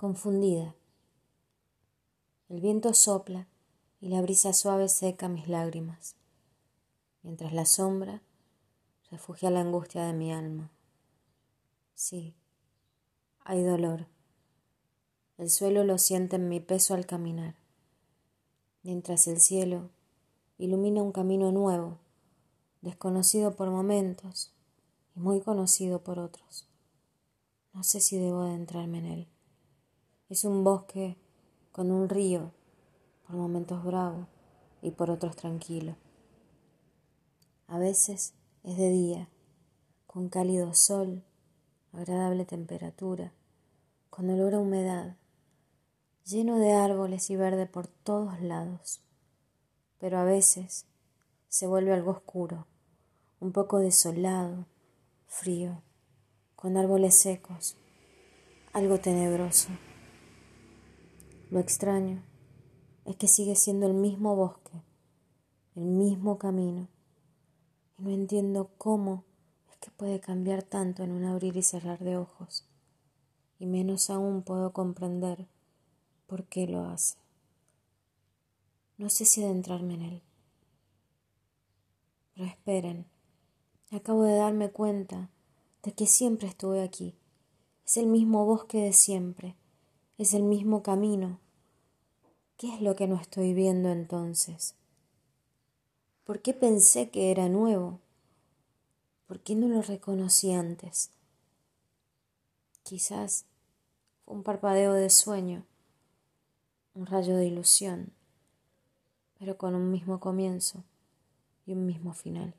confundida. El viento sopla y la brisa suave seca mis lágrimas, mientras la sombra refugia la angustia de mi alma. Sí, hay dolor. El suelo lo siente en mi peso al caminar, mientras el cielo ilumina un camino nuevo, desconocido por momentos y muy conocido por otros. No sé si debo adentrarme en él. Es un bosque con un río, por momentos bravo y por otros tranquilo. A veces es de día, con cálido sol, agradable temperatura, con olor a humedad, lleno de árboles y verde por todos lados. Pero a veces se vuelve algo oscuro, un poco desolado, frío, con árboles secos, algo tenebroso. Lo extraño es que sigue siendo el mismo bosque, el mismo camino, y no entiendo cómo es que puede cambiar tanto en un abrir y cerrar de ojos, y menos aún puedo comprender por qué lo hace. No sé si adentrarme en él. Pero esperen, acabo de darme cuenta de que siempre estuve aquí. Es el mismo bosque de siempre, es el mismo camino. ¿Qué es lo que no estoy viendo entonces? ¿Por qué pensé que era nuevo? ¿Por qué no lo reconocí antes? Quizás fue un parpadeo de sueño, un rayo de ilusión, pero con un mismo comienzo y un mismo final.